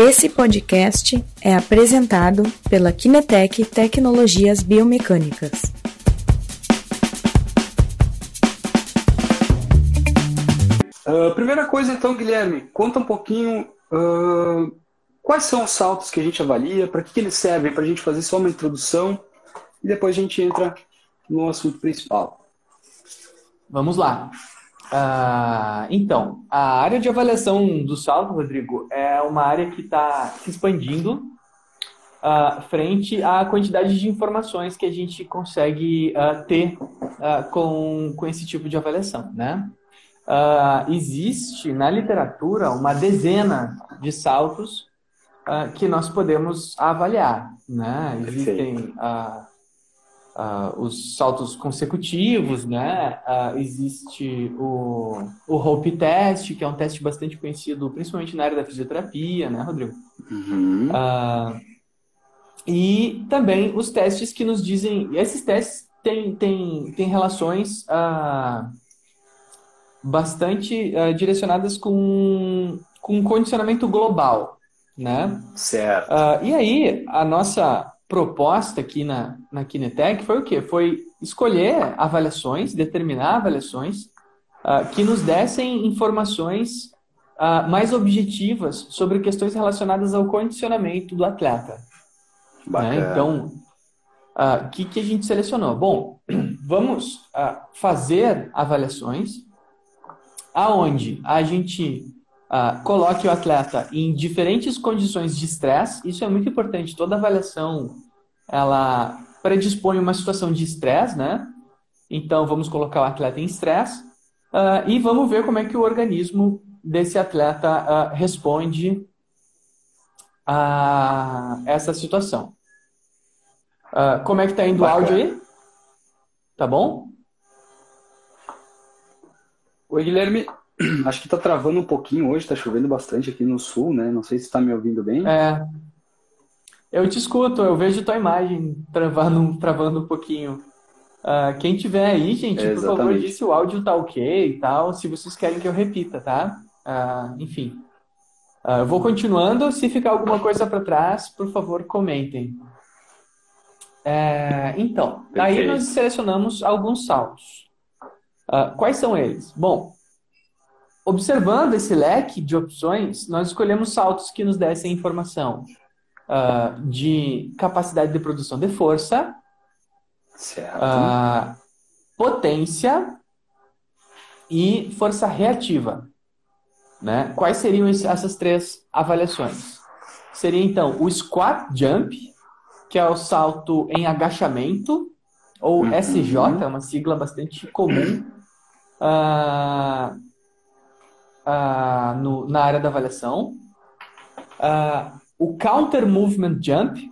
Esse podcast é apresentado pela Kinetec Tecnologias Biomecânicas. Uh, primeira coisa, então, Guilherme, conta um pouquinho uh, quais são os saltos que a gente avalia, para que, que eles servem, para a gente fazer só uma introdução e depois a gente entra no assunto principal. Vamos lá. Uh, então, a área de avaliação do salto, Rodrigo, é uma área que está se expandindo uh, frente à quantidade de informações que a gente consegue uh, ter com, com esse tipo de avaliação, né? existe na literatura uma dezena de saltos que nós podemos avaliar, né? Existem uh, os saltos consecutivos, né? Uh, existe o, o Hope Test, que é um teste bastante conhecido, principalmente na área da fisioterapia, né, Rodrigo? Uhum. Uh, e também os testes que nos dizem. Esses testes têm, têm, têm relações bastante direcionadas com, com condicionamento global, né? Certo. e aí, a nossa proposta aqui na, na Kinetec foi o quê? Foi escolher avaliações, determinar avaliações uh, que nos dessem informações uh, mais objetivas sobre questões relacionadas ao condicionamento do atleta. Né? Então, o uh, ah, que, que a gente selecionou? Bom, vamos fazer avaliações aonde a gente uh, coloque o atleta em diferentes condições de estresse. Isso é muito importante. Toda avaliação ela predispõe uma situação de estresse, né? Então vamos colocar o atleta em estresse uh, e vamos ver como é que o organismo desse atleta uh, responde a essa situação. Como é que tá indo Bacana. o áudio aí? Tá bom? Oi, Guilherme. Acho que tá travando um pouquinho hoje, tá chovendo bastante aqui no sul, né? Não sei se tá me ouvindo bem. É. Eu te escuto, eu vejo tua imagem travando, travando um pouquinho. Uh, quem tiver aí, gente, é, por favor, diz se o áudio tá ok e tal, se vocês querem que eu repita, tá? Uh, enfim. Uh, eu vou continuando. Se ficar alguma coisa para trás, por favor, comentem. É, então, aí nós selecionamos alguns saltos. quais são eles? Bom, Observando esse leque de opções, nós escolhemos saltos que nos dessem informação uh, de capacidade de produção de força, uh, potência e força reativa. Né? Quais seriam essas três avaliações? Seria então o squat jump, que é o salto em agachamento, ou uhum. SJ, é uma sigla bastante comum. Uh, uh, no, na área da avaliação. Uh, o Counter Movement Jump,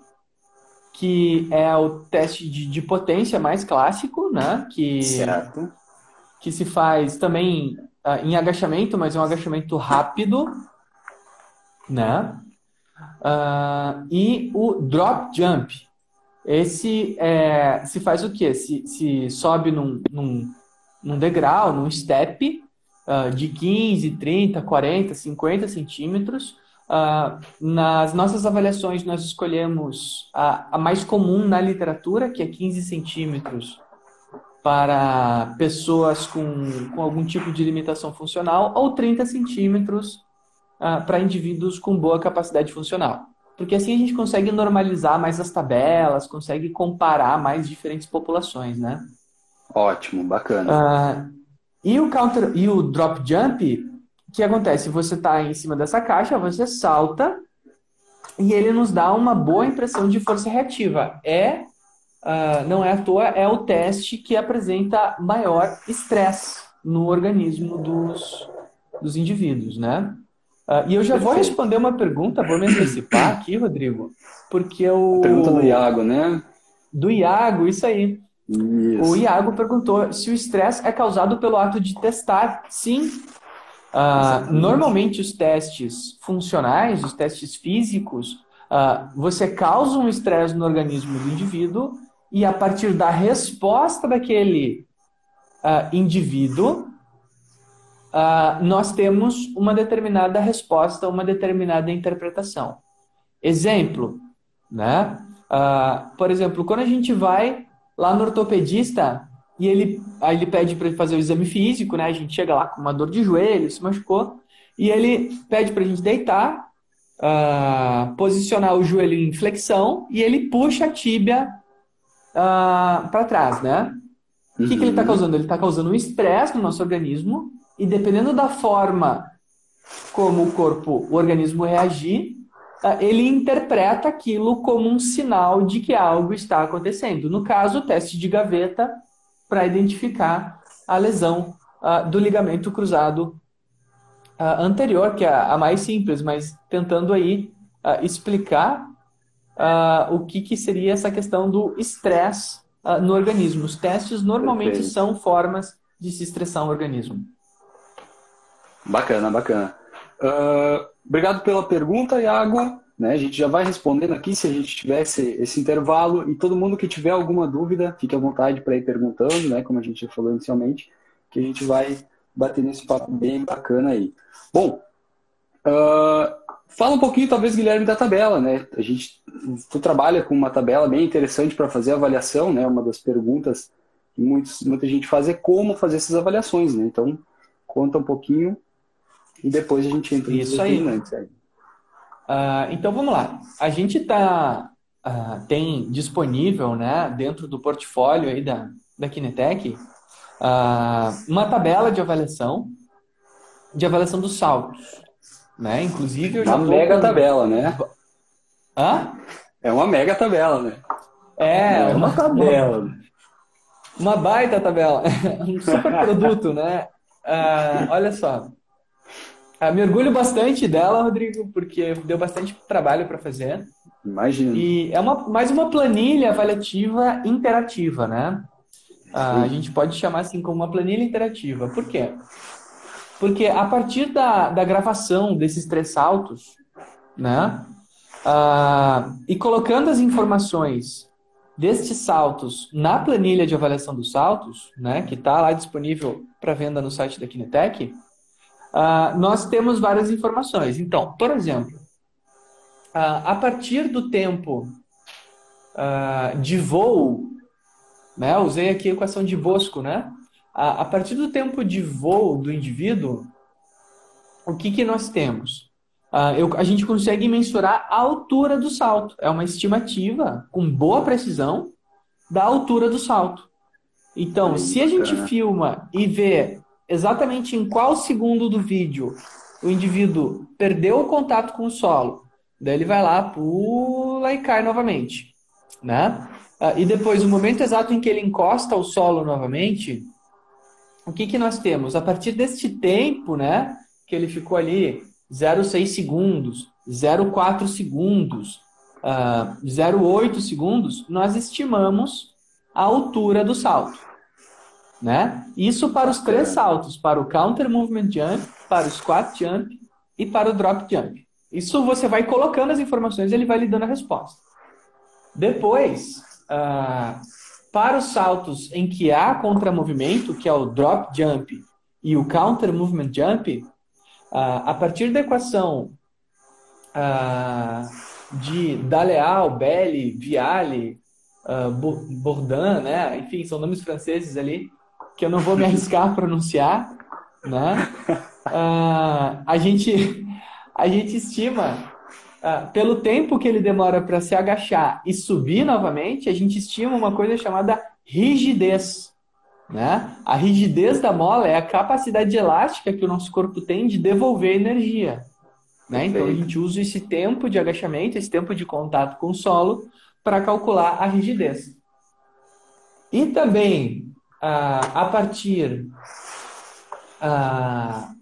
que é o teste de, de potência mais clássico, né? Que, certo. que se faz também uh, em agachamento, mas é um agachamento rápido, né? E o Drop Jump. Esse é, se faz o quê? Se, se sobe num, num, num degrau, num step, uh, de 15, 30, 40, 50 centímetros. Uh, nas nossas avaliações, nós escolhemos a, a, mais comum na literatura, que é 15 centímetros para pessoas com, com algum tipo de limitação funcional, ou 30 centímetros uh, para indivíduos com boa capacidade funcional. Porque assim a gente consegue normalizar mais as tabelas, consegue comparar mais diferentes populações, né? Ótimo, bacana. Uh, e o counter e o drop jump, o que acontece? Você está em cima dessa caixa, você salta e ele nos dá uma boa impressão de força reativa. É uh, não é à toa, é o teste que apresenta maior estresse no organismo dos, dos indivíduos, né? Uh, e eu já vou responder uma pergunta, vou me antecipar aqui, Rodrigo, porque eu... Pergunta do Iago, né? Do Iago, isso aí. Isso. O Iago perguntou se o estresse é causado pelo ato de testar. Sim. Uh, normalmente, os testes funcionais, os testes físicos, uh, você causa um estresse no organismo do indivíduo e, a partir da resposta daquele uh, indivíduo, nós temos uma determinada resposta, uma determinada interpretação. Exemplo, né? Por exemplo, quando a gente vai lá no ortopedista e ele, aí ele pede para fazer o exame físico, né? A gente chega lá com uma dor de joelho, se machucou, e ele pede para a gente deitar, uh, posicionar o joelho em flexão e ele puxa a tíbia uh, para trás, né? O que, que ele está uhum. causando? Ele está causando um estresse no nosso organismo e dependendo da forma como o corpo, o organismo reagir, ah, ele interpreta aquilo como um sinal de que algo está acontecendo. No caso, o teste de gaveta para identificar a lesão uh, do ligamento cruzado uh, anterior, que é a mais simples, mas tentando aí uh, explicar o que, que seria essa questão do estresse no organismo. Os testes normalmente Perfeito. são formas de se estressar o organismo. Bacana, bacana. Uh, obrigado pela pergunta, Iago. Né, a gente já vai respondendo aqui se a gente tivesse esse intervalo. E todo mundo que tiver alguma dúvida, fique à vontade para ir perguntando, né, como a gente já falou inicialmente, que a gente vai bater nesse papo bem bacana aí. Bom, uh, fala um pouquinho, talvez, Guilherme, da tabela. Né? A gente, tu trabalha com uma tabela bem interessante para fazer avaliação. Né? Uma das perguntas que muitos, muita gente faz é como fazer essas avaliações. Né? Então, conta um pouquinho e depois a gente entra nos Isso aí. Uh, então vamos lá. A gente tá, uh, tem disponível né, dentro do portfólio aí da, da Kinetec uh, uma tabela de avaliação de avaliação dos saltos. Né? Inclusive, eu já uma mega com... tabela, né? Hã? É uma mega tabela, né? É, é uma, uma tabela. Uma, uma baita tabela. um super produto, né? olha só. Ah, me orgulho bastante dela, Rodrigo, porque deu bastante trabalho para fazer. Imagina. E é uma, mais uma planilha avaliativa interativa, né? Ah, a gente pode chamar assim como uma planilha interativa. Por quê? Porque a partir da, da gravação desses três saltos, né? Ah, e colocando as informações destes saltos na planilha de avaliação dos saltos, né? Que está lá disponível para venda no site da Kinetec, uh, nós temos várias informações. Então, por exemplo, uh, a partir do tempo uh, de voo, né, usei aqui a equação de Bosco, né? a partir do tempo de voo do indivíduo, o que, que nós temos? Eu, a gente consegue mensurar a altura do salto. É uma estimativa com boa precisão da altura do salto. Então, se a gente filma e vê exatamente em qual segundo do vídeo o indivíduo perdeu o contato com o solo. Daí ele vai lá, pula e cai novamente, né? Ah, e depois, o momento exato em que ele encosta ao solo novamente, o que, que nós temos? A partir deste tempo, né, que ele ficou ali 0,6 segundos, 0,4 segundos, uh, 0,8 segundos, nós estimamos a altura do salto. Né? Isso para os três saltos, para o counter movement jump, para o squat jump e para o drop jump. Isso você vai colocando as informações e ele vai lhe dando a resposta. Depois, uh, para os saltos em que há contramovimento, que é o drop jump e o counter movement jump, uh, a partir da equação uh, de Daleal, Belli, Viale, uh, Bourdin, né? enfim, são nomes franceses ali, que eu não vou me arriscar a pronunciar, né? Uh, a gente a gente estima uh, pelo tempo que ele demora para se agachar e subir novamente, a gente estima uma coisa chamada rigidez. Né? A rigidez da mola é a capacidade elástica que o nosso corpo tem de devolver energia. Né? Então a gente usa esse tempo de agachamento, esse tempo de contato com o solo, para calcular a rigidez. E também a partir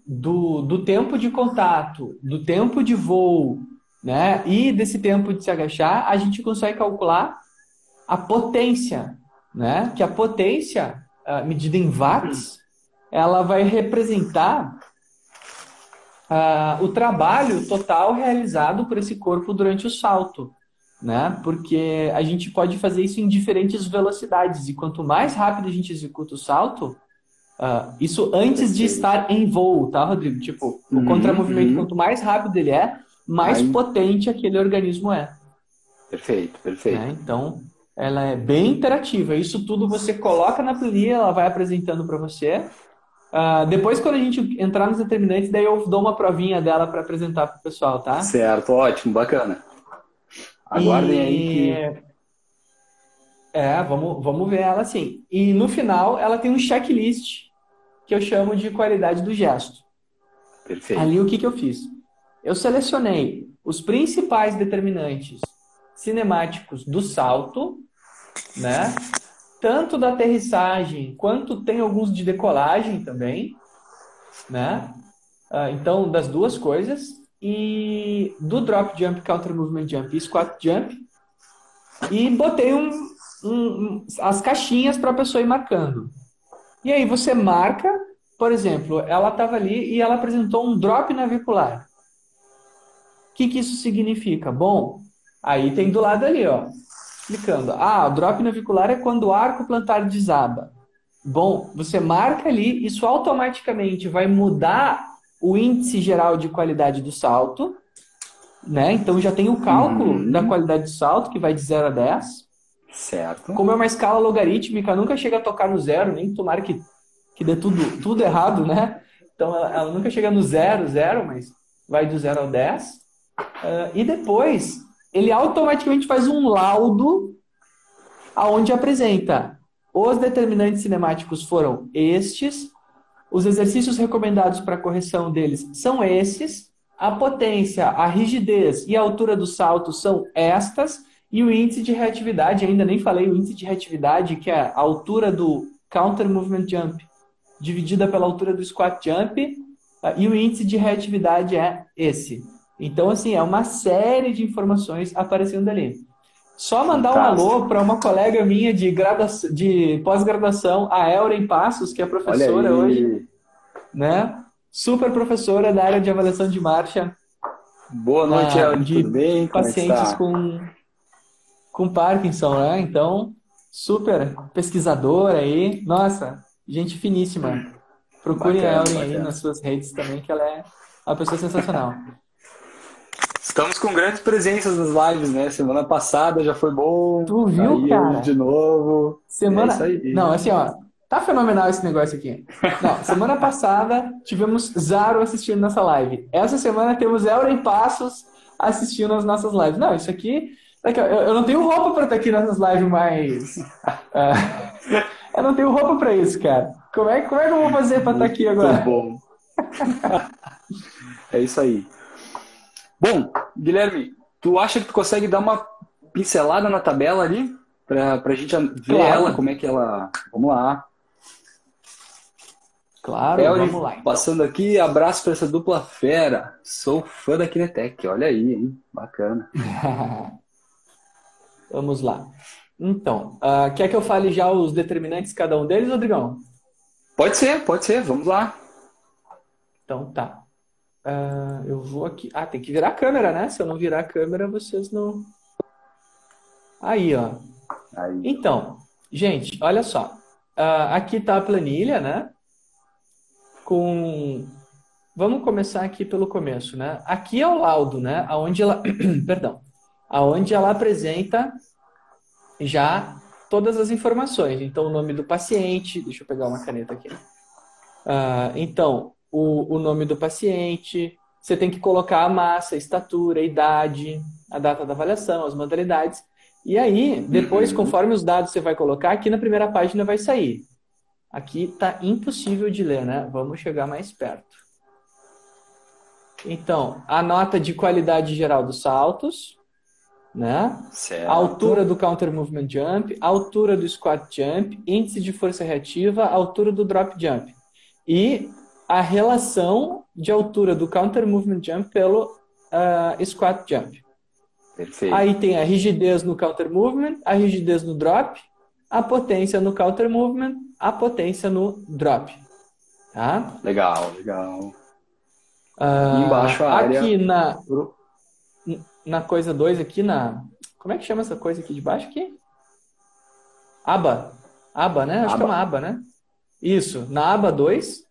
do, do tempo de contato, do tempo de voo, né, e desse tempo de se agachar, a gente consegue calcular a potência, né, que a potência, medida em watts, ela vai representar o trabalho total realizado por esse corpo durante o salto né? Porque a gente pode fazer isso em diferentes velocidades e quanto mais rápido a gente executa o salto, Uh, isso antes de estar em voo, tá, Rodrigo? Tipo, o uhum, contramovimento, uhum. quanto mais rápido ele é, mais Aí... potente aquele organismo é. Perfeito, perfeito. Né? Então, ela é bem interativa. Isso tudo você coloca na planilha, ela vai apresentando para você. Uh, depois, quando a gente entrar nos determinantes, daí eu dou uma provinha dela para apresentar para o pessoal, tá? Certo, ótimo, bacana. Aguardem e... aí que é, vamos, vamos ver ela assim. E no final, ela tem um checklist que eu chamo de qualidade do gesto. Perfeito. Ali, o que, que eu fiz? Eu selecionei os principais determinantes cinemáticos do salto, né? Tanto da aterrissagem, quanto tem alguns de decolagem também, né? Ah, então, das duas coisas. E do drop jump, counter movement jump e squat jump. E botei um, um, as caixinhas para a pessoa ir marcando. E aí você marca, por exemplo, ela estava ali e ela apresentou um drop navicular. O que, que isso significa? Bom, aí tem do lado ali, ó, explicando. Ah, o drop navicular é quando o arco plantar desaba. Bom, você marca ali, isso automaticamente vai mudar o índice geral de qualidade do salto, né? Então já tem o cálculo uhum. da qualidade do salto, que vai de 0 a 10. Certo. Como é uma escala logarítmica, nunca chega a tocar no zero, nem tomara que, que dê tudo, tudo errado, né? Então ela, ela nunca chega no zero, zero, mas vai do zero ao 10. Uh, e depois ele automaticamente faz um laudo aonde apresenta os determinantes cinemáticos foram estes, os exercícios recomendados para correção deles são esses, a potência, a rigidez e a altura do salto são estas, e o índice de reatividade, ainda nem falei o índice de reatividade, que é a altura do counter movement jump dividida pela altura do squat jump, ah, e o índice de reatividade é esse. Então, assim, é uma série de informações aparecendo ali. Só mandar Fantástico. um alô para uma colega minha de, de pós-graduação, a Elren Passos, que é professora hoje, né? Super professora da área de avaliação de marcha. Boa noite, Elren. Tudo bem? É pacientes é com com Parkinson, né? Então, super pesquisadora aí. Nossa, gente finíssima. Procurem a Ellen aí nas suas redes também, que ela é uma pessoa sensacional. Estamos com grandes presenças nas lives, né? Semana passada já foi bom. Tu viu, aí, cara? De novo. Semana. É Não, assim, ó. Tá fenomenal esse negócio aqui. Não, semana passada tivemos Zaro assistindo nossa live. Essa semana temos Elren Passos assistindo as nossas lives. Não, isso aqui eu, não tenho roupa para estar aqui nessas lives mais. Uh, eu não tenho roupa para isso, cara. Como é, como é que eu vou fazer para estar aqui agora? Muito bom. é isso aí. Bom, Guilherme, tu acha que tu consegue dar uma pincelada na tabela ali? Para a gente ver claro. ela, como é que ela. Vamos lá. Claro, Elri, vamos lá. Então. Passando aqui, abraço para essa dupla fera. Sou fã da Kinetec, olha aí, hein? Bacana. Vamos lá. Então, uh, quer que eu fale já os determinantes de cada um deles, Rodrigão? Pode ser, pode ser, vamos lá. Então tá. Uh, eu vou aqui. Ah, tem que virar a câmera, né? Se eu não virar a câmera, vocês não. Aí, ó. Aí. Então, gente, olha só. Uh, aqui tá a planilha, né? Com. Vamos começar aqui pelo começo, né? Aqui é o laudo, né? Aonde ela. Perdão aonde ela apresenta já todas as informações. Então, o nome do paciente, deixa eu pegar uma caneta aqui. Uh, então, o, o nome do paciente, você tem que colocar a massa, a estatura, a idade, a data da avaliação, as modalidades. E aí, depois, uhum. conforme os dados você vai colocar, aqui na primeira página vai sair. Aqui está impossível de ler, né? Vamos chegar mais perto. Então, a nota de qualidade geral dos saltos, né? Certo. A altura do counter movement jump, a altura do squat jump, índice de força reativa, a altura do drop jump. E a relação de altura do counter movement jump pelo uh, squat jump. Perfeito. Aí tem a rigidez no counter movement, a rigidez no drop, a potência no counter movement, a potência no drop. Tá? Legal, legal. Uh, embaixo a área. Aqui na na coisa 2 aqui, na. Como é que chama essa coisa aqui de baixo aqui? Aba. Aba, né? Acho aba. que é uma aba, né? Isso, na aba 2,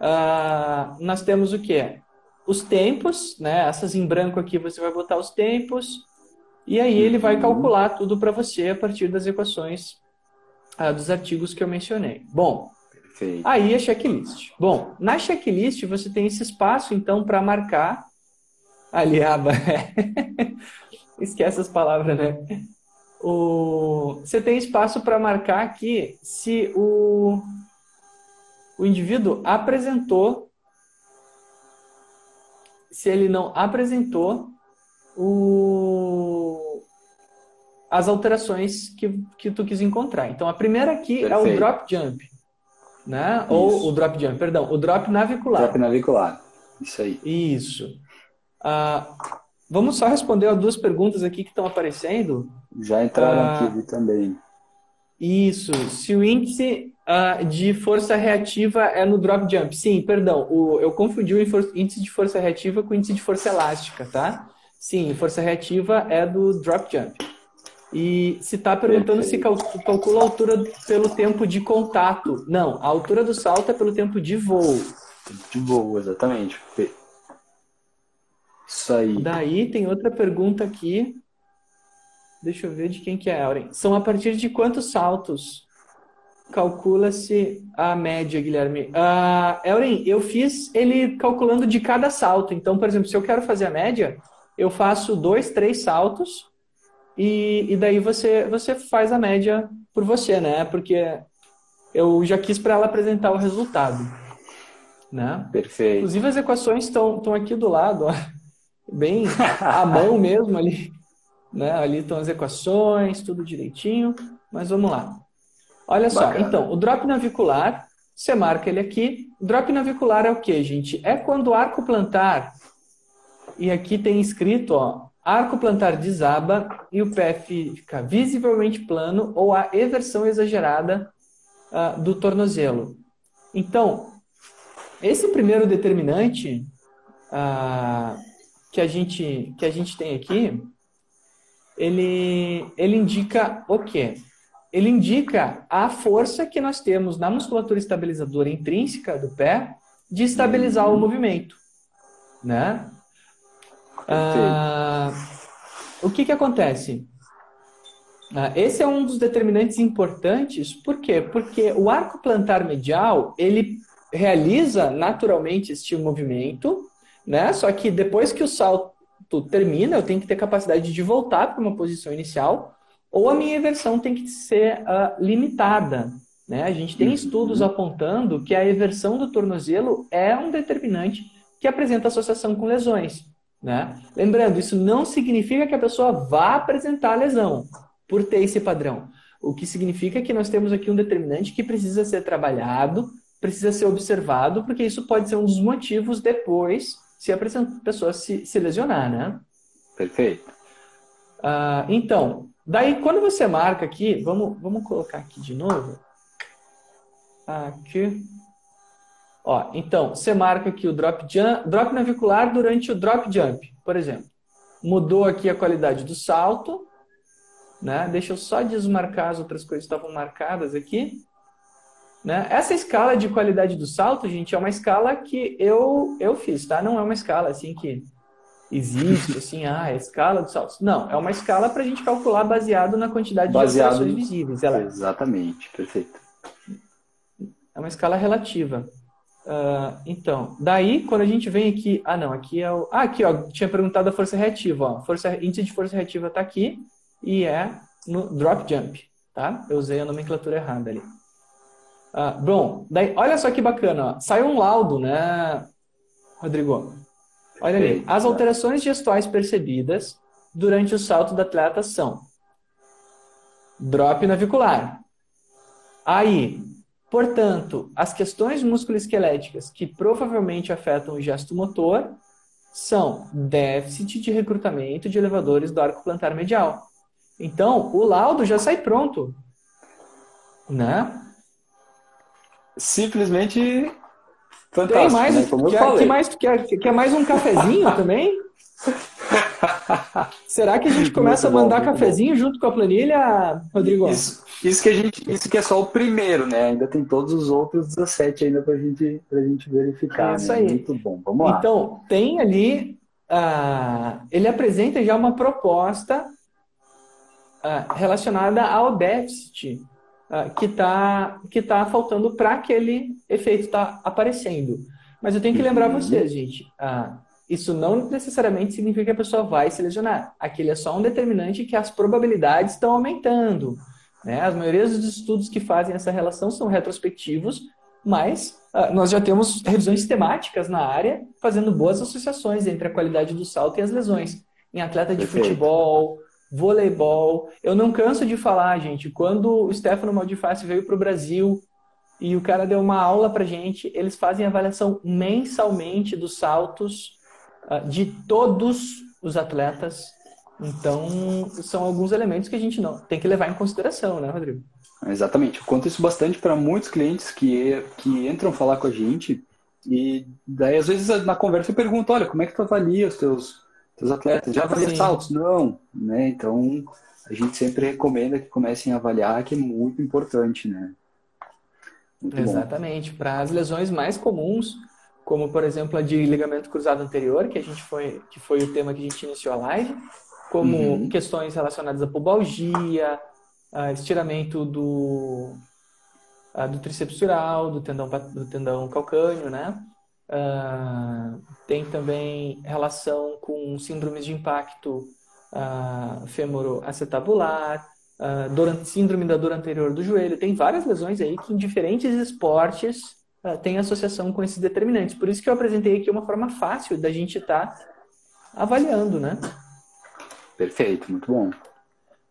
uh, nós temos o que? Os tempos, né? Essas em branco aqui você vai botar os tempos, e aí ele vai uhum. calcular tudo para você a partir das equações uh, dos artigos que eu mencionei. Bom, Perfeito. aí a checklist. Bom, na checklist você tem esse espaço, então, para marcar ali a aba. Esquece as palavras, né? O... Você tem espaço para marcar aqui se o... o indivíduo apresentou, se ele não apresentou o... as alterações que, que tu quis encontrar. Então, a primeira aqui Perfeito. é o drop jump. Né? Ou o drop jump, perdão, o drop navicular. Drop navicular, isso aí. Isso. Ah, vamos só responder a duas perguntas aqui que estão aparecendo. Já entraram ah, aqui também. Isso. Se o índice uh, de força reativa é no drop jump. Sim, perdão. O, eu confundi o índice de força reativa com o índice de força elástica, tá? Sim, força reativa é do drop jump. E se está perguntando se calcula a altura pelo tempo de contato. Não, a altura do salto é pelo tempo de voo. De voo, exatamente. Isso aí. Daí tem outra pergunta aqui. Deixa eu ver de quem que é, Auren. São a partir de quantos saltos calcula-se a média, Guilherme? Uh, Euren, eu fiz ele calculando de cada salto. Então, por exemplo, se eu quero fazer a média, eu faço dois, três saltos e, e daí você, você faz a média por você, né? Porque eu já quis para ela apresentar o resultado. Né? Perfeito. Inclusive as equações estão aqui do lado, ó bem à mão mesmo ali. Né? Ali estão as equações, tudo direitinho. Mas vamos lá. Olha só, Bacana. então, o drop navicular, você marca ele aqui. O drop navicular é o que, gente? É quando o arco plantar, e aqui tem escrito, ó, arco plantar desaba e o pé fica visivelmente plano ou a eversão exagerada uh, do tornozelo. Então, esse primeiro determinante, uh, que a gente, que a gente tem aqui, ele, ele indica o quê? Ele indica a força que nós temos na musculatura estabilizadora intrínseca do pé de estabilizar o movimento, né? Ah, o que que acontece? Ah, esse é um dos determinantes importantes, por quê? Porque o arco plantar medial, ele realiza naturalmente este movimento, né? Só que depois que o salto termina, eu tenho que ter capacidade de voltar para uma posição inicial, ou a minha eversão tem que ser uh, limitada. Né? A gente tem estudos apontando que a eversão do tornozelo é um determinante que apresenta associação com lesões. Né? Lembrando, isso não significa que a pessoa vá apresentar lesão por ter esse padrão. O que significa que nós temos aqui um determinante que precisa ser trabalhado, precisa ser observado, porque isso pode ser um dos motivos depois se a pessoa se, se lesionar, né? Perfeito. Ah, então, daí quando você marca aqui, vamos, vamos colocar aqui de novo. Aqui. Ó, então, você marca aqui o drop, jump, drop navicular durante o drop jump, por exemplo. Mudou aqui a qualidade do salto, né? Deixa eu só desmarcar as outras coisas que estavam marcadas aqui. Né? Essa escala de qualidade do salto, gente, é uma escala que eu, eu fiz, tá? Não é uma escala assim que existe, assim, ah, a escala do salto. Não, é uma escala para a gente calcular baseado na quantidade baseado... de alterações visíveis. Ela... Exatamente, perfeito. É uma escala relativa. Uh, então, daí, quando a gente vem aqui... Ah, não, aqui é o... Ah, aqui, ó, tinha perguntado a força reativa, ó. Força, índice de força reativa está aqui e é no drop jump, tá? Eu usei a nomenclatura errada ali. Ah, bom, daí, olha só que bacana. Ó. Saiu um laudo, né, Rodrigo? Olha ali. As alterações gestuais percebidas durante o salto do atleta são drop navicular. Aí, portanto, as questões musculoesqueléticas que provavelmente afetam o gesto motor são déficit de recrutamento de elevadores do arco plantar medial. Então, o laudo já sai pronto, né? simplesmente fantástico. Tem mais, né? Como quer, eu falei. Que mais, quer, quer mais um cafezinho também? Será que a gente começa a mandar cafezinho bom. junto com a planilha, Rodrigo? Isso, isso, que a gente, isso que é só o primeiro, né? Ainda tem todos os outros 17 ainda para gente, a gente verificar. Isso né? aí. Muito bom. Vamos lá. Então, tem ali. Uh, ele apresenta já uma proposta uh, relacionada ao déficit uh, que está que tá faltando para aquele efeito estar tá aparecendo. Mas eu tenho que lembrar uhum. vocês, gente. Uh, isso não necessariamente significa que a pessoa vai se lesionar. Aquele é só um determinante que as probabilidades estão aumentando. Né? As maiorias dos estudos que fazem essa relação são retrospectivos, mas uh, nós já temos revisões temáticas na área fazendo boas associações entre a qualidade do salto e as lesões. Em atleta de Perfeito. futebol, voleibol. Eu não canso de falar, gente, quando o Stefano Maldiface veio para o Brasil e o cara deu uma aula para gente, eles fazem avaliação mensalmente dos saltos uh, de todos os atletas. Então, são alguns elementos que a gente não tem que levar em consideração, né, Rodrigo? Exatamente. Eu conto isso bastante para muitos clientes que, que entram falar com a gente e daí, às vezes, na conversa eu pergunto, olha, como é que tu avalia os teus, teus atletas? Já avalia saltos? Não. Né? Então, a gente sempre recomenda que comecem a avaliar, que é muito importante, né? Muito Exatamente. Para as lesões mais comuns, como por exemplo a de ligamento cruzado anterior, que a gente foi, que foi o tema que a gente iniciou a live, como uhum. questões relacionadas à pubalgia, a estiramento do, a, do tríceps do tendão, do tendão calcâneo, né? Uh, tem também relação com síndromes de impacto uh, fêmuro-acetabular, uh, síndrome da dor anterior do joelho. Tem várias lesões aí que em diferentes esportes uh, tem associação com esses determinantes. Por isso que eu apresentei aqui uma forma fácil da gente estar tá avaliando, né? Perfeito, muito bom.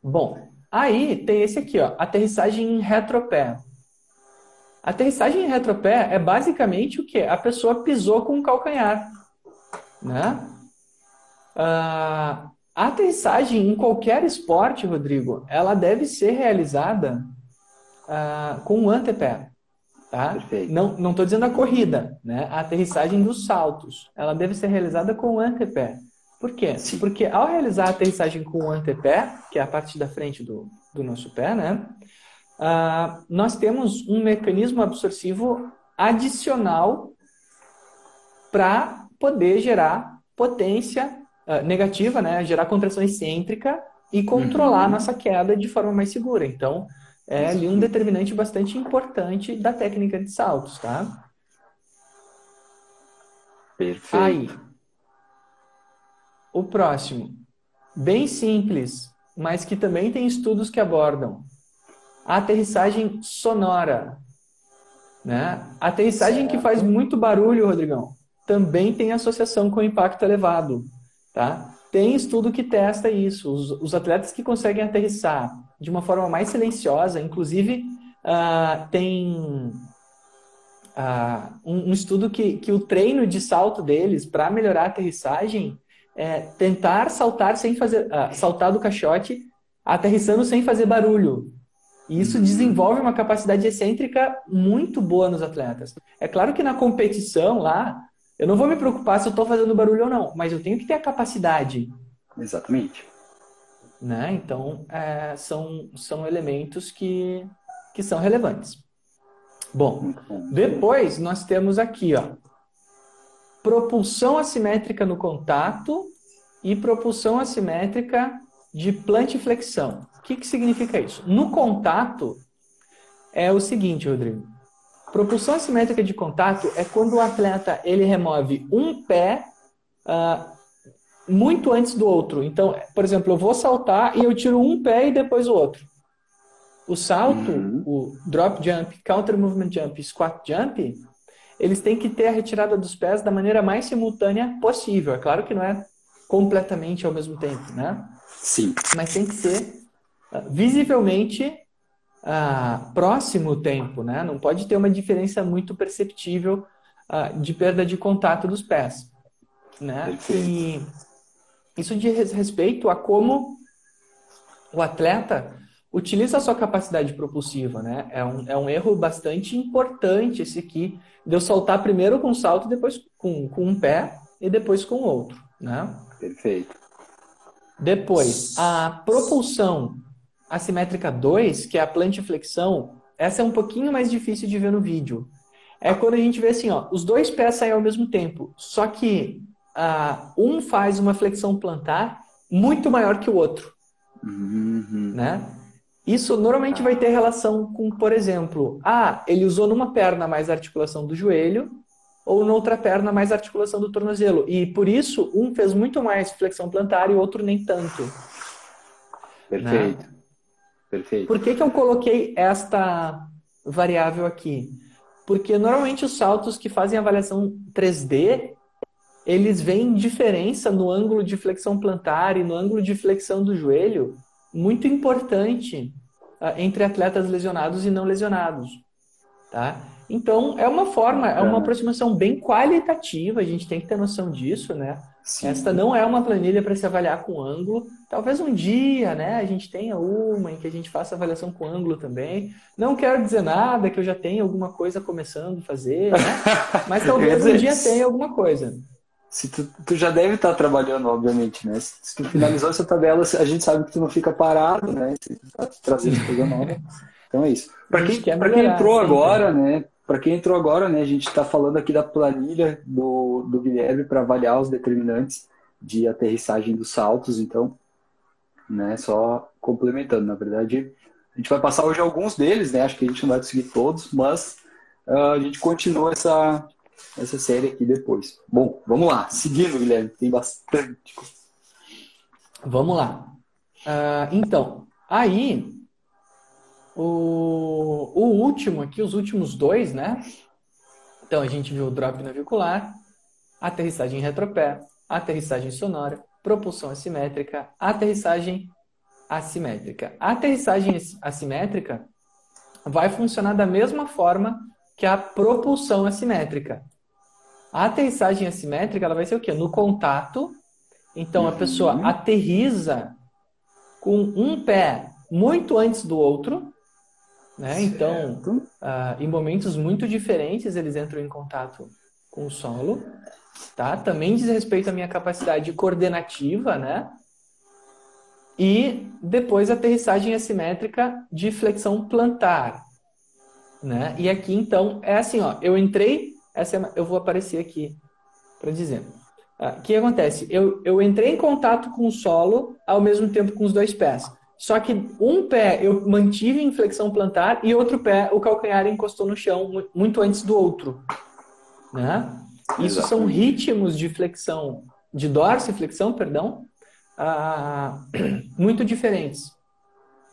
Bom, aí tem esse aqui, ó, aterrissagem em retropé. Aterrissagem em retropé é basicamente o que? A pessoa pisou com o calcanhar, né? Uh, a aterrissagem em qualquer esporte, Rodrigo, ela deve ser realizada uh, com um antepé. Tá? Perfeito. Não estou dizendo a corrida, né? A aterrissagem dos saltos. Ela deve ser realizada com o antepé. Por quê? Sim. Porque ao realizar a aterrissagem com o antepé, que é a parte da frente do, do nosso pé, né? Uh, nós temos um mecanismo absortivo adicional para poder gerar potência uh, negativa, né? Gerar contração excêntrica e controlar uhum. a nossa queda de forma mais segura. Então, é ali um determinante bastante importante da técnica de saltos, tá? Perfeito. Aí, o próximo, bem simples, mas que também tem estudos que abordam. A aterrissagem sonora. Né? Aterrissagem certo. que faz muito barulho, Rodrigão, também tem associação com impacto elevado. Tá? Tem estudo que testa isso. Os, os atletas que conseguem aterrissar de uma forma mais silenciosa, inclusive uh, tem uh, um, um, estudo que, que o treino de salto deles para melhorar a aterrissagem é tentar saltar sem fazer uh, saltar do caixote, aterrissando sem fazer barulho. E isso desenvolve uma capacidade excêntrica muito boa nos atletas. É claro que na competição lá, eu não vou me preocupar se eu estou fazendo barulho ou não, mas eu tenho que ter a capacidade. Exatamente. Né? Então, é, são, são elementos que, que são relevantes. Bom, depois nós temos aqui, ó, propulsão assimétrica no contato e propulsão assimétrica de plantiflexão. O que, que significa isso? No contato, é o seguinte, Rodrigo. Propulsão assimétrica de contato é quando o atleta ele remove um pé uh, muito antes do outro. Então, por exemplo, eu vou saltar e eu tiro um pé e depois o outro. O salto, uhum. o drop jump, counter movement jump, squat jump, eles têm que ter a retirada dos pés da maneira mais simultânea possível. É claro que não é completamente ao mesmo tempo, né? Sim. Mas tem que ser visivelmente uh, próximo o tempo, né? Não pode ter uma diferença muito perceptível uh, de perda de contato dos pés, né? E isso diz respeito a como o atleta utiliza a sua capacidade propulsiva, né? É um, é um erro bastante importante esse aqui, de eu soltar primeiro com um salto, depois com, com um pé e depois com o outro, né? Perfeito. Depois, a propulsão assimétrica 2, que é a plantiflexão, essa é um pouquinho mais difícil de ver no vídeo. É quando a gente vê assim, ó, os dois pés saem ao mesmo tempo, só que uh, um faz uma flexão plantar muito maior que o outro. Uhum. Né? Isso normalmente vai ter relação com, por exemplo, ah, ele usou numa perna mais articulação do joelho ou noutra perna mais articulação do tornozelo. E por isso, um fez muito mais flexão plantar e o outro nem tanto. Perfeito. Né? Perfeito. Por que, que eu coloquei esta variável aqui? Porque normalmente os saltos que fazem avaliação 3D, eles veem diferença no ângulo de flexão plantar e no ângulo de flexão do joelho muito importante uh, entre atletas lesionados e não lesionados. Tá? Então, é uma forma, é uma aproximação bem qualitativa, a gente tem que ter noção disso, né? Sim. Esta não é uma planilha para se avaliar com ângulo. Talvez um dia, né, a gente tenha uma em que a gente faça avaliação com ângulo também. Não quero dizer nada que eu já tenha alguma coisa começando a fazer, né? Mas talvez um dia tenha alguma coisa. Se tu, tu, já deve estar trabalhando, obviamente, né? Se tu finalizou essa tabela, a gente sabe que tu não fica parado, né? Se tu tá trazendo coisa nova. Então é isso. Para quem, quem entrou agora, né? Para quem entrou agora, né? A gente está falando aqui da planilha do, do Guilherme para avaliar os determinantes de aterrissagem dos saltos. Então, né? Só complementando, na verdade, a gente vai passar hoje alguns deles, né? Acho que a gente não vai conseguir todos, mas uh, a gente continua essa essa série aqui depois. Bom, vamos lá. Seguindo, Guilherme, tem bastante. Vamos lá. Uh, então, aí, o, o último aqui, os últimos dois, né? Então, a gente viu o drop navicular, aterrissagem retropé, aterrissagem sonora, propulsão assimétrica, aterrissagem assimétrica. A aterrissagem assimétrica vai funcionar da mesma forma que a propulsão assimétrica. A aterrissagem assimétrica ela vai ser o quê? No contato. Então a pessoa uhum. aterriza com um pé muito antes do outro. Né? Então, uh, em momentos muito diferentes, eles entram em contato com o solo. Tá? Também diz respeito à minha capacidade coordenativa, né? E depois a aterrissagem assimétrica de flexão plantar. Né? E aqui, então, é assim, ó, eu entrei essa é, eu vou aparecer aqui para dizer. Ah, o que acontece? Eu, eu entrei em contato com o solo ao mesmo tempo com os dois pés. Só que um pé eu mantive em flexão plantar e outro pé, o calcanhar encostou no chão muito antes do outro. Né? Isso são ritmos de flexão, de dorsiflexão, perdão, ah, muito diferentes.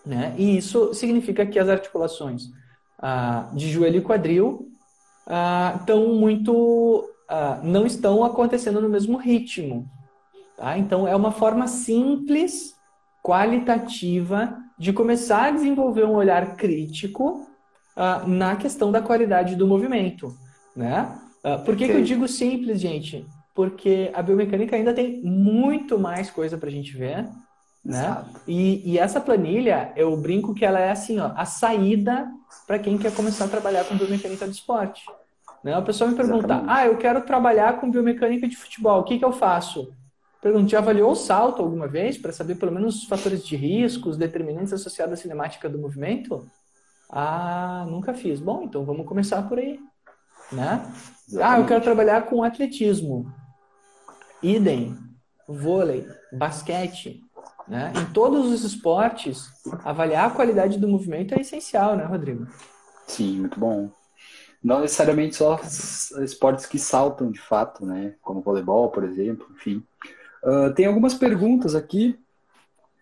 Né? E isso significa que as articulações ah, de joelho e quadril estão ah, muito ah, não estão acontecendo no mesmo ritmo. Tá? Então é uma forma simples, qualitativa de começar a desenvolver um olhar crítico uh, na questão da qualidade do movimento, né? Uh, por que, que eu digo simples, gente? Porque a biomecânica ainda tem muito mais coisa para a gente ver, né? E, e, essa planilha, eu brinco que ela é assim, ó, a saída para quem quer começar a trabalhar com biomecânica do esporte. Né? A pessoa me pergunta, Exatamente. ah, eu quero trabalhar com biomecânica de futebol, o que, que eu faço? Pergunto, já avaliou o salto alguma vez para saber pelo menos os fatores de risco, os determinantes associados à cinemática do movimento? Ah, nunca fiz. Bom, então vamos começar por aí. Né? Ah, eu quero trabalhar com atletismo. Idem, vôlei, basquete, né? Em todos os esportes, avaliar a qualidade do movimento é essencial, né, Rodrigo? Sim, muito bom. Não necessariamente só esportes que saltam de fato, né? Como voleibol, por exemplo, enfim. Uh, tem algumas perguntas aqui.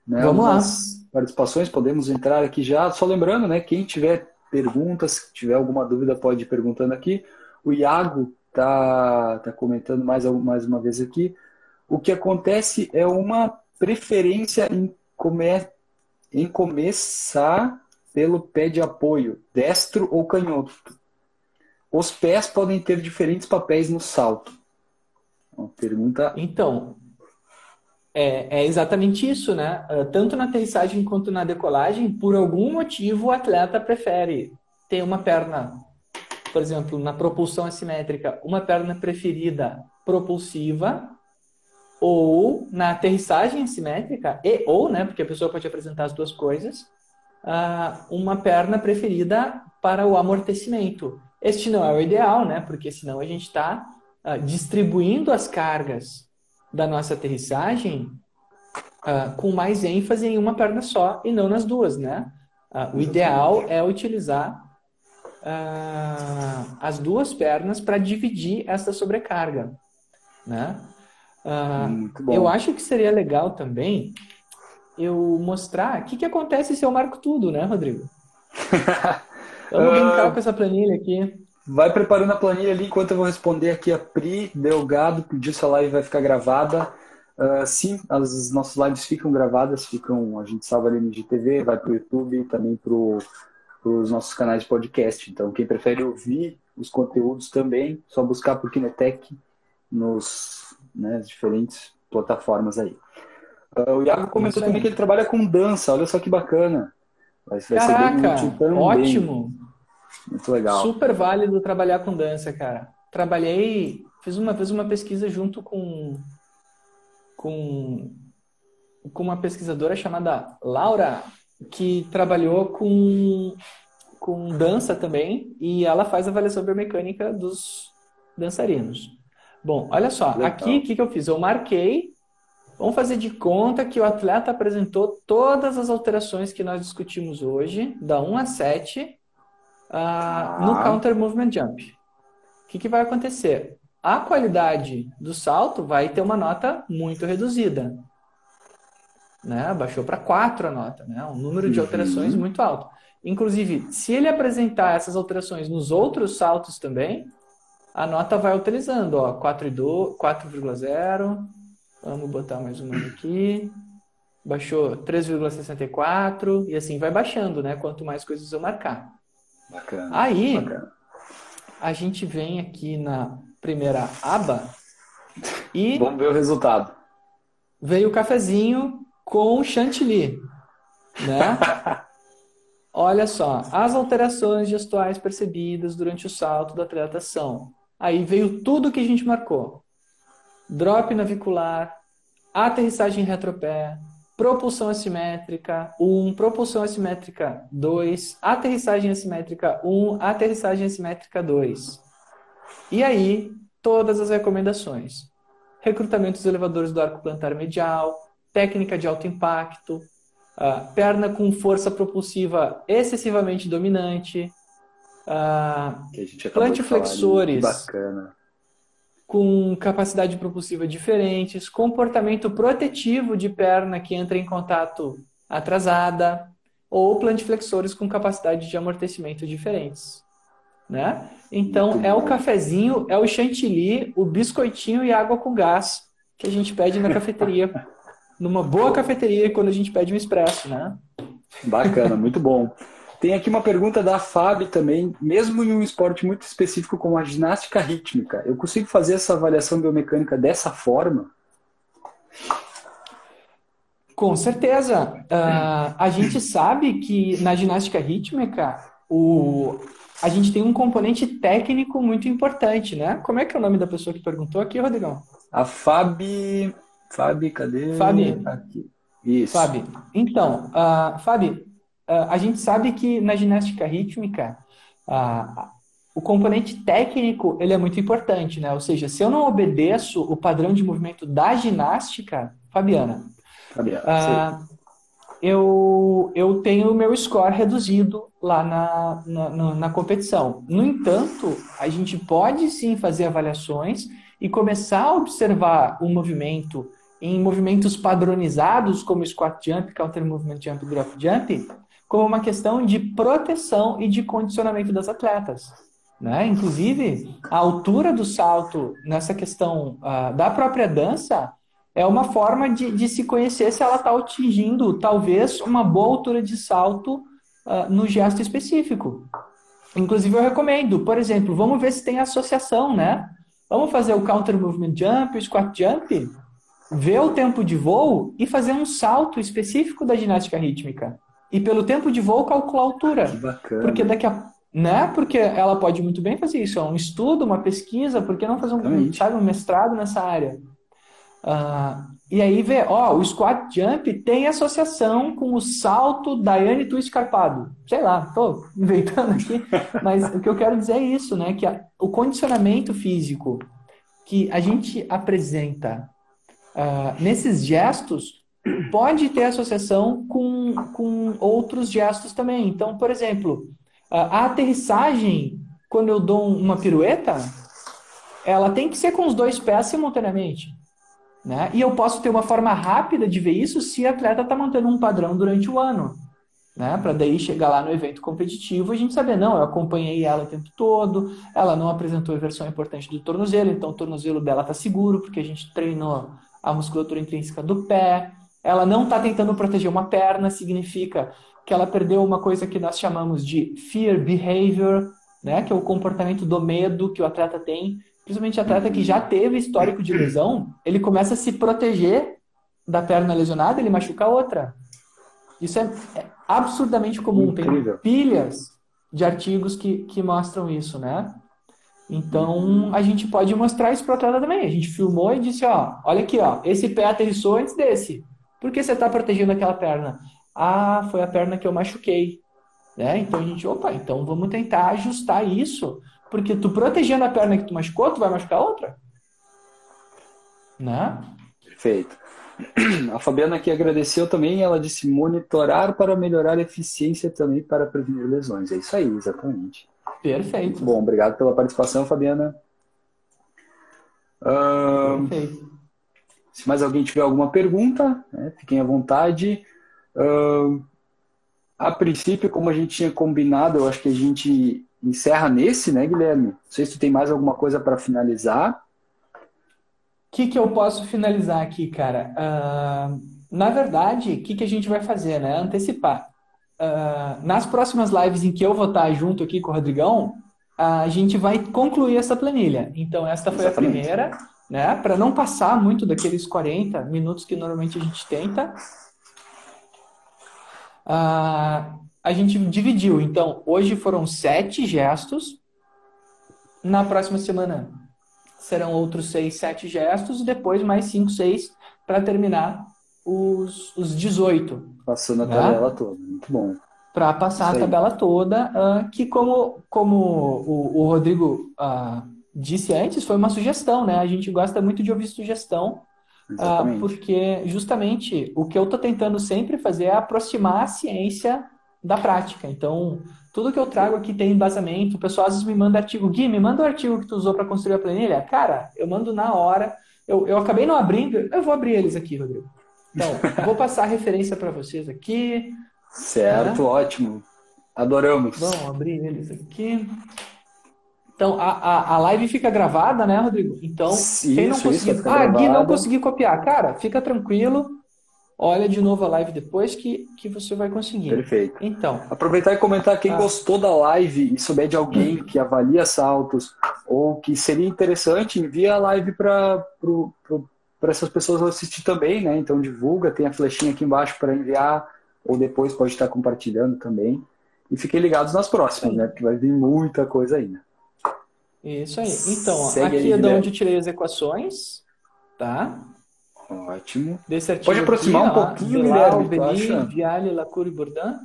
Né? Vamos algumas lá. Participações, podemos entrar aqui já. Só lembrando, né? Quem tiver perguntas, tiver alguma dúvida, pode ir perguntando aqui. O Iago tá, tá comentando mais, mais uma vez aqui. O que acontece é uma preferência em, come, em começar pelo pé de apoio, destro ou canhoto. Os pés podem ter diferentes papéis no salto. Uma pergunta. Então, é, é, exatamente isso, né? Ah, tanto na aterrissagem quanto na decolagem, por algum motivo o atleta prefere ter uma perna, por exemplo, na propulsão assimétrica, uma perna preferida propulsiva ou na aterrissagem assimétrica, e ou, né, porque a pessoa pode apresentar as duas coisas, uh, uma perna preferida para o amortecimento. Este não é o ideal, né, porque senão a gente está uh, distribuindo as cargas da nossa aterrissagem uh, com mais ênfase em uma perna só e não nas duas, né? o ideal é utilizar as duas pernas para dividir essa sobrecarga, né? Uh, eu acho que seria legal também eu mostrar o que, que acontece se eu marco tudo, né, Rodrigo? Vamos brincar uh, com essa planilha aqui. Vai preparando a planilha ali enquanto eu vou responder aqui a Pri Delgado, que disse a live vai ficar gravada. Uh, sim, as nossas lives ficam gravadas, ficam, a gente salva ali no GTV, vai para o YouTube e também para os nossos canais de podcast. Então, quem prefere ouvir os conteúdos também, só buscar por Kinetec nos né, diferentes plataformas aí. Uh, o Iago comentou também que ele trabalha com dança, olha só que bacana. Vai, vai Caraca, ser bem ótimo. Muito legal. Super válido trabalhar com dança, cara. Trabalhei, fiz uma vez uma pesquisa junto com, com, com uma pesquisadora chamada Laura, que trabalhou com, com dança também, e ela faz avaliação biomecânica dos dançarinos. Bom, olha só, Legal. aqui o que, que eu fiz? Eu marquei, vamos fazer de conta que o atleta apresentou todas as alterações que nós discutimos hoje, da 1 a 7, uh, ah. no Counter Movement Jump. O que, que vai acontecer? A qualidade do salto vai ter uma nota muito reduzida. Né? Baixou para 4 a nota, né? um número de alterações uhum. muito alto. Inclusive, se ele apresentar essas alterações nos outros saltos também, a nota vai utilizando, ó, 4,0. Vamos botar mais uma aqui. Baixou 3,64 e assim vai baixando, né? Quanto mais coisas eu marcar. Bacana. Aí, bacana. a gente vem aqui na primeira aba e. Vamos ver o resultado. Veio o cafezinho com chantilly, né? Olha só, as alterações gestuais percebidas durante o salto do atleta são Aí veio tudo que a gente marcou: drop navicular, aterrissagem retropé, propulsão assimétrica 1, propulsão assimétrica 2, aterrissagem assimétrica 1, aterrissagem assimétrica 2. E aí, todas as recomendações. Recrutamento dos elevadores do arco plantar medial, técnica de alto impacto, uh, perna com força propulsiva excessivamente dominante, ah, plantiflexores com capacidade propulsiva diferentes, comportamento protetivo de perna que entra em contato atrasada, ou plantiflexores com capacidade de amortecimento diferentes. Né? Então, é o cafezinho, é o chantilly, o biscoitinho e água com gás que a gente pede na cafeteria. numa boa cafeteria, quando a gente pede um expresso, né? Bacana, muito bom. Tem aqui uma pergunta da Fábio também, mesmo em um esporte muito específico como a ginástica rítmica, eu consigo fazer essa avaliação biomecânica dessa forma? Com certeza. Uh, a gente sabe que na ginástica rítmica o, a gente tem um componente técnico muito importante, né? Como é que é o nome da pessoa que perguntou aqui, Rodrigão? A Fabi. Fabi, cadê? Fabi. Aqui. Isso. Fabi. Então, uh, Fabi, uh, a gente sabe que na ginástica rítmica, uh, o componente técnico ele é muito importante, né? Ou seja, se eu não obedeço o padrão de movimento da ginástica, Fabiana, Fabiana uh, eu, eu tenho o meu score reduzido lá na, na, na, na competição. No entanto, a gente pode sim fazer avaliações e começar a observar o movimento em movimentos padronizados, como squat jump, counter movement jump, drop jump, como uma questão de proteção e de condicionamento das atletas. Né? Inclusive, a altura do salto nessa questão uh, da própria dança é uma forma de, de se conhecer se ela está atingindo talvez uma boa altura de salto uh, no gesto específico. Inclusive, eu recomendo, por exemplo, vamos ver se tem associação, né? Vamos fazer o counter movement jump, o squat jump, ver o tempo de voo e fazer um salto específico da ginástica rítmica e pelo tempo de voo calcular a altura. Que bacana. Porque daqui a né? Porque ela pode muito bem fazer isso, é um estudo, uma pesquisa, por que não fazer um, sabe, um mestrado nessa área? Uh, e aí vê, ó, o squat jump tem associação com o salto Daiane Twist Carpado. Sei lá, tô inventando aqui, mas o que eu quero dizer é isso, né? Que a, o condicionamento físico que a gente apresenta uh, nesses gestos pode ter associação com, com outros gestos também. Então, por exemplo, a aterrissagem, quando eu dou uma pirueta, ela tem que ser com os dois pés simultaneamente. Né? E eu posso ter uma forma rápida de ver isso se a atleta está mantendo um padrão durante o ano. Né? Para daí chegar lá no evento competitivo a gente saber, não, eu acompanhei ela o tempo todo, ela não apresentou a versão importante do tornozelo, então o tornozelo dela está seguro, porque a gente treinou a musculatura intrínseca do pé, ela não está tentando proteger uma perna, significa que ela perdeu uma coisa que nós chamamos de fear behavior, né? que é o comportamento do medo que o atleta tem. Principalmente atleta que já teve histórico de lesão, ele começa a se proteger da perna lesionada, ele machuca a outra. Isso é, é absurdamente comum. Incrível. Tem pilhas de artigos que, que mostram isso, né? Então, a gente pode mostrar isso para o atleta também. A gente filmou e disse, ó, olha aqui, ó, esse pé aterrissou antes desse. Por que você está protegendo aquela perna? Ah, foi a perna que eu machuquei. Né? Então a gente, opa, então vamos tentar ajustar isso, porque tu protegendo a perna que tu machucou, tu vai machucar outra. Né? Perfeito. A Fabiana aqui agradeceu também, ela disse monitorar para melhorar a eficiência também para prevenir lesões. É isso aí, exatamente. Perfeito. Muito bom, obrigado pela participação, Fabiana. Uh, Perfeito. Se mais alguém tiver alguma pergunta, né, fiquem à vontade. Uh, a princípio, como a gente tinha combinado, eu acho que a gente encerra nesse, né, Guilherme? Não sei se tu tem mais alguma coisa para finalizar. O que, que eu posso finalizar aqui, cara? Uh, na verdade, o que, que a gente vai fazer, né? Antecipar. Uh, nas próximas lives em que eu vou estar junto aqui com o Rodrigão, a gente vai concluir essa planilha. Então, esta foi Exatamente. a primeira né? Para não passar muito daqueles 40 minutos que normalmente a gente tenta. Uh, a gente dividiu. Então, hoje foram sete gestos. Na próxima semana serão outros seis, sete gestos. E depois mais cinco, seis para terminar os, os 18. Passando a né? tabela toda. Muito bom. Para passar a tabela toda, uh, que como, como o, o Rodrigo uh, disse antes, foi uma sugestão, né? A gente gosta muito de ouvir sugestão, uh, porque justamente o que eu estou tentando sempre fazer é aproximar a ciência da prática. Então, tudo que eu trago aqui tem embasamento. O pessoal às vezes me manda artigo. Gui, me manda o artigo que tu usou para construir a planilha. Cara, eu mando na hora. Eu, eu acabei não abrindo, eu vou abrir eles aqui, Rodrigo. Então, vou passar a referência para vocês aqui. Certo, né? ótimo. Adoramos. Vamos abrir eles aqui. Então, a, a, a live fica gravada, né, Rodrigo? Então, isso, quem não conseguir. Ah, Gui, não consegui copiar. Cara, fica tranquilo. Olha de novo a live depois que, que você vai conseguir. Perfeito. Então. Aproveitar e comentar quem ah. gostou da live e souber de alguém que avalia saltos ou que seria interessante, envia a live para essas pessoas assistir também, né? Então divulga, tem a flechinha aqui embaixo para enviar, ou depois pode estar compartilhando também. E fiquem ligados nas próximas, né? Porque vai vir muita coisa ainda. Isso aí. Então, Segue aqui aí, é de onde eu tirei as equações, tá? Ótimo. Pode aproximar aqui, um pouquinho, Guilherme, Benin, Viale, Lacour e Bourdin.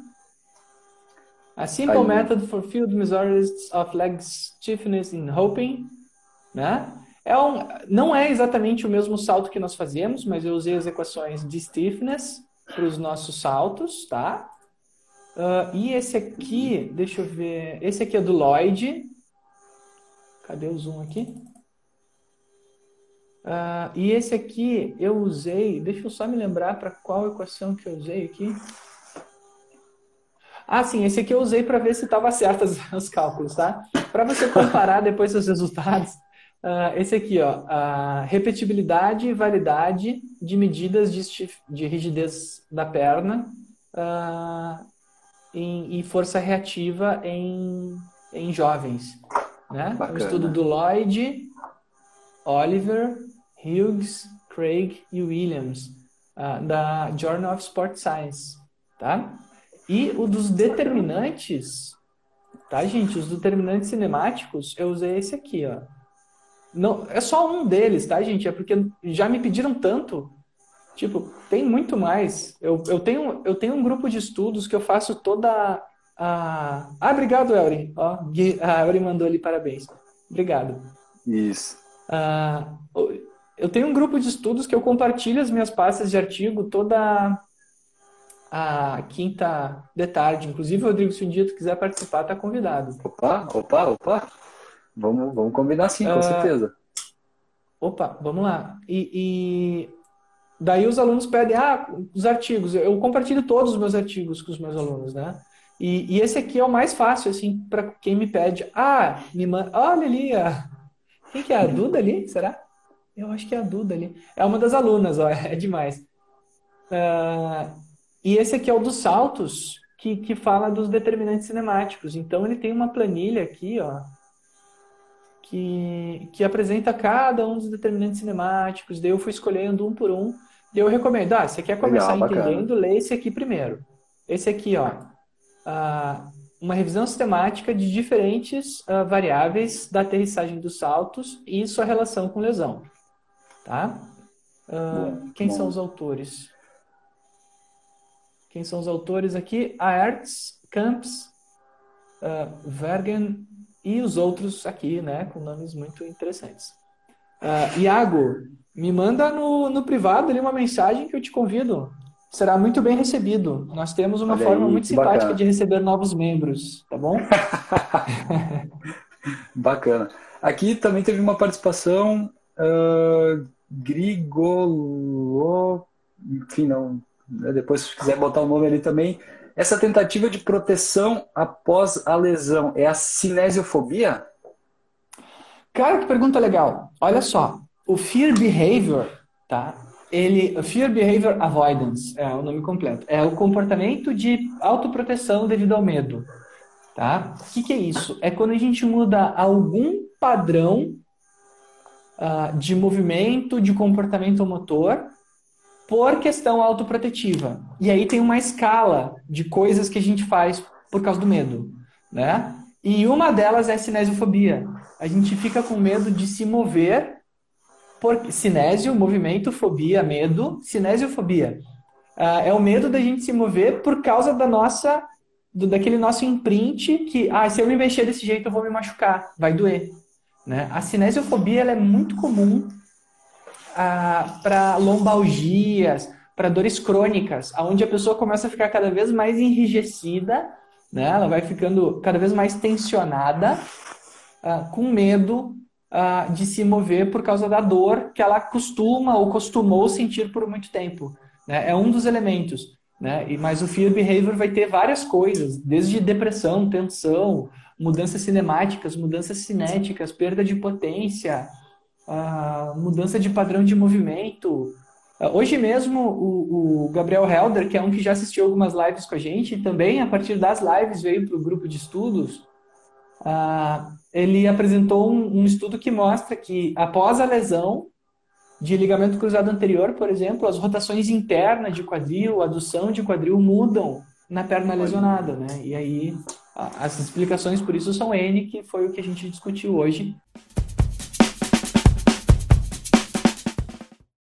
A simple aí. method for field measures of leg stiffness in hoping, né? É um, não é exatamente o mesmo salto que nós fazemos, mas eu usei as equações de stiffness para os nossos saltos, tá? Uh, e esse aqui, deixa eu ver, esse aqui é do Lloyd, Cadê o zoom aqui? Uh, e esse aqui eu usei, deixa eu só me lembrar para qual equação que eu usei aqui. Ah, sim, esse aqui eu usei para ver se estava certo os, os, cálculos, tá? Para você comparar depois os resultados. Uh, esse aqui, ó, a repetibilidade e validade de medidas de, de rigidez da perna uh, em, e força reativa em, em jovens. Né? Um estudo do Lloyd, Oliver, Hughes, Craig e Williams, uh, da Journal of Sport Science. Tá? E o dos determinantes, tá, gente? Os determinantes cinemáticos, eu usei esse aqui, ó. não, é só um deles, tá, gente? É porque já me pediram tanto. Tipo, tem muito mais. Eu, eu, tenho, eu tenho um grupo de estudos que eu faço toda a. Ah, obrigado, Elrin. Ó, a Elrin mandou ali parabéns. Obrigado. Isso. Ah, eu tenho um grupo de estudos que eu compartilho as minhas pastas de artigo toda a quinta de tarde. Inclusive, Rodrigo, se um dia tu quiser participar, tá convidado. Opa, opa, opa. Vamos, vamos combinar sim, com uh, certeza. Opa, vamos lá. E, e, daí os alunos pedem, ah, os artigos. Eu compartilho todos os meus artigos com os meus alunos, né? E, e esse aqui é o mais fácil, assim, para quem me pede. Ah, me manda. Olha ali, a... quem que é a Duda ali? Será? Eu acho que é a Duda ali. É uma das alunas, ó, é demais. Uh, e esse aqui é o dos saltos, que, que fala dos determinantes cinemáticos. Então ele tem uma planilha aqui, ó, que, que apresenta cada um dos determinantes cinemáticos. Daí eu fui escolhendo um por um. Daí eu recomendo, ah, você quer começar Legal, entendendo, lê esse aqui primeiro. Esse aqui, ó, uma revisão sistemática de diferentes variáveis da aterrissagem dos saltos e sua relação com lesão. Tá? Uh, quem bom. são os autores? Quem são os autores aqui? Aerts, Camps, Vergen e os outros aqui, né, com nomes muito interessantes. Iago, me manda no, no privado ali uma mensagem que eu te convido. Será muito bem recebido. Nós temos uma Olha forma aí, muito simpática bacana. de receber novos membros, tá bom? bacana. Aqui também teve uma participação uh, Grigolo, enfim, não, né, depois se quiser botar o nome ali também. Essa tentativa de proteção após a lesão é a cinesiofobia? Cara, que pergunta legal. Olha só, o fear behavior, tá? Ele, fear behavior avoidance é o nome completo. É o comportamento de autoproteção devido ao medo, tá? O que, que é isso? É quando a gente muda algum padrão uh, de movimento, de comportamento motor por questão autoprotetiva. E aí tem uma escala de coisas que a gente faz por causa do medo, né? E uma delas é a cinesiofobia. A gente fica com medo de se mover por cinésio, movimento, fobia, medo, cinesiofobia. Uh, é o medo da gente se mover por causa da nossa do, daquele nosso imprint que, ah, se eu me mexer desse jeito eu vou me machucar, vai doer. Né? A cinesiofobia ela é muito comum para lombalgias, para dores crônicas, onde a pessoa começa a ficar cada vez mais enrijecida, né? ela vai ficando cada vez mais tensionada, uh, com medo uh, de se mover por causa da dor que ela costuma ou costumou sentir por muito tempo. Né? É um dos elementos. Né? E, mas o fear behavior vai ter várias coisas, desde depressão, tensão, mudanças cinemáticas, mudanças cinéticas, perda de potência, a mudança de padrão de movimento. Hoje mesmo, o, o, Gabriel Helder, que é um que já assistiu algumas lives com a gente, também a partir das lives veio para o grupo de estudos. Uh, ele apresentou um, um, estudo que mostra que após a lesão de ligamento cruzado anterior, por exemplo, as rotações internas de quadril, adução de quadril mudam na perna lesionada, né? E aí as explicações por isso são N, que foi o que a gente discutiu hoje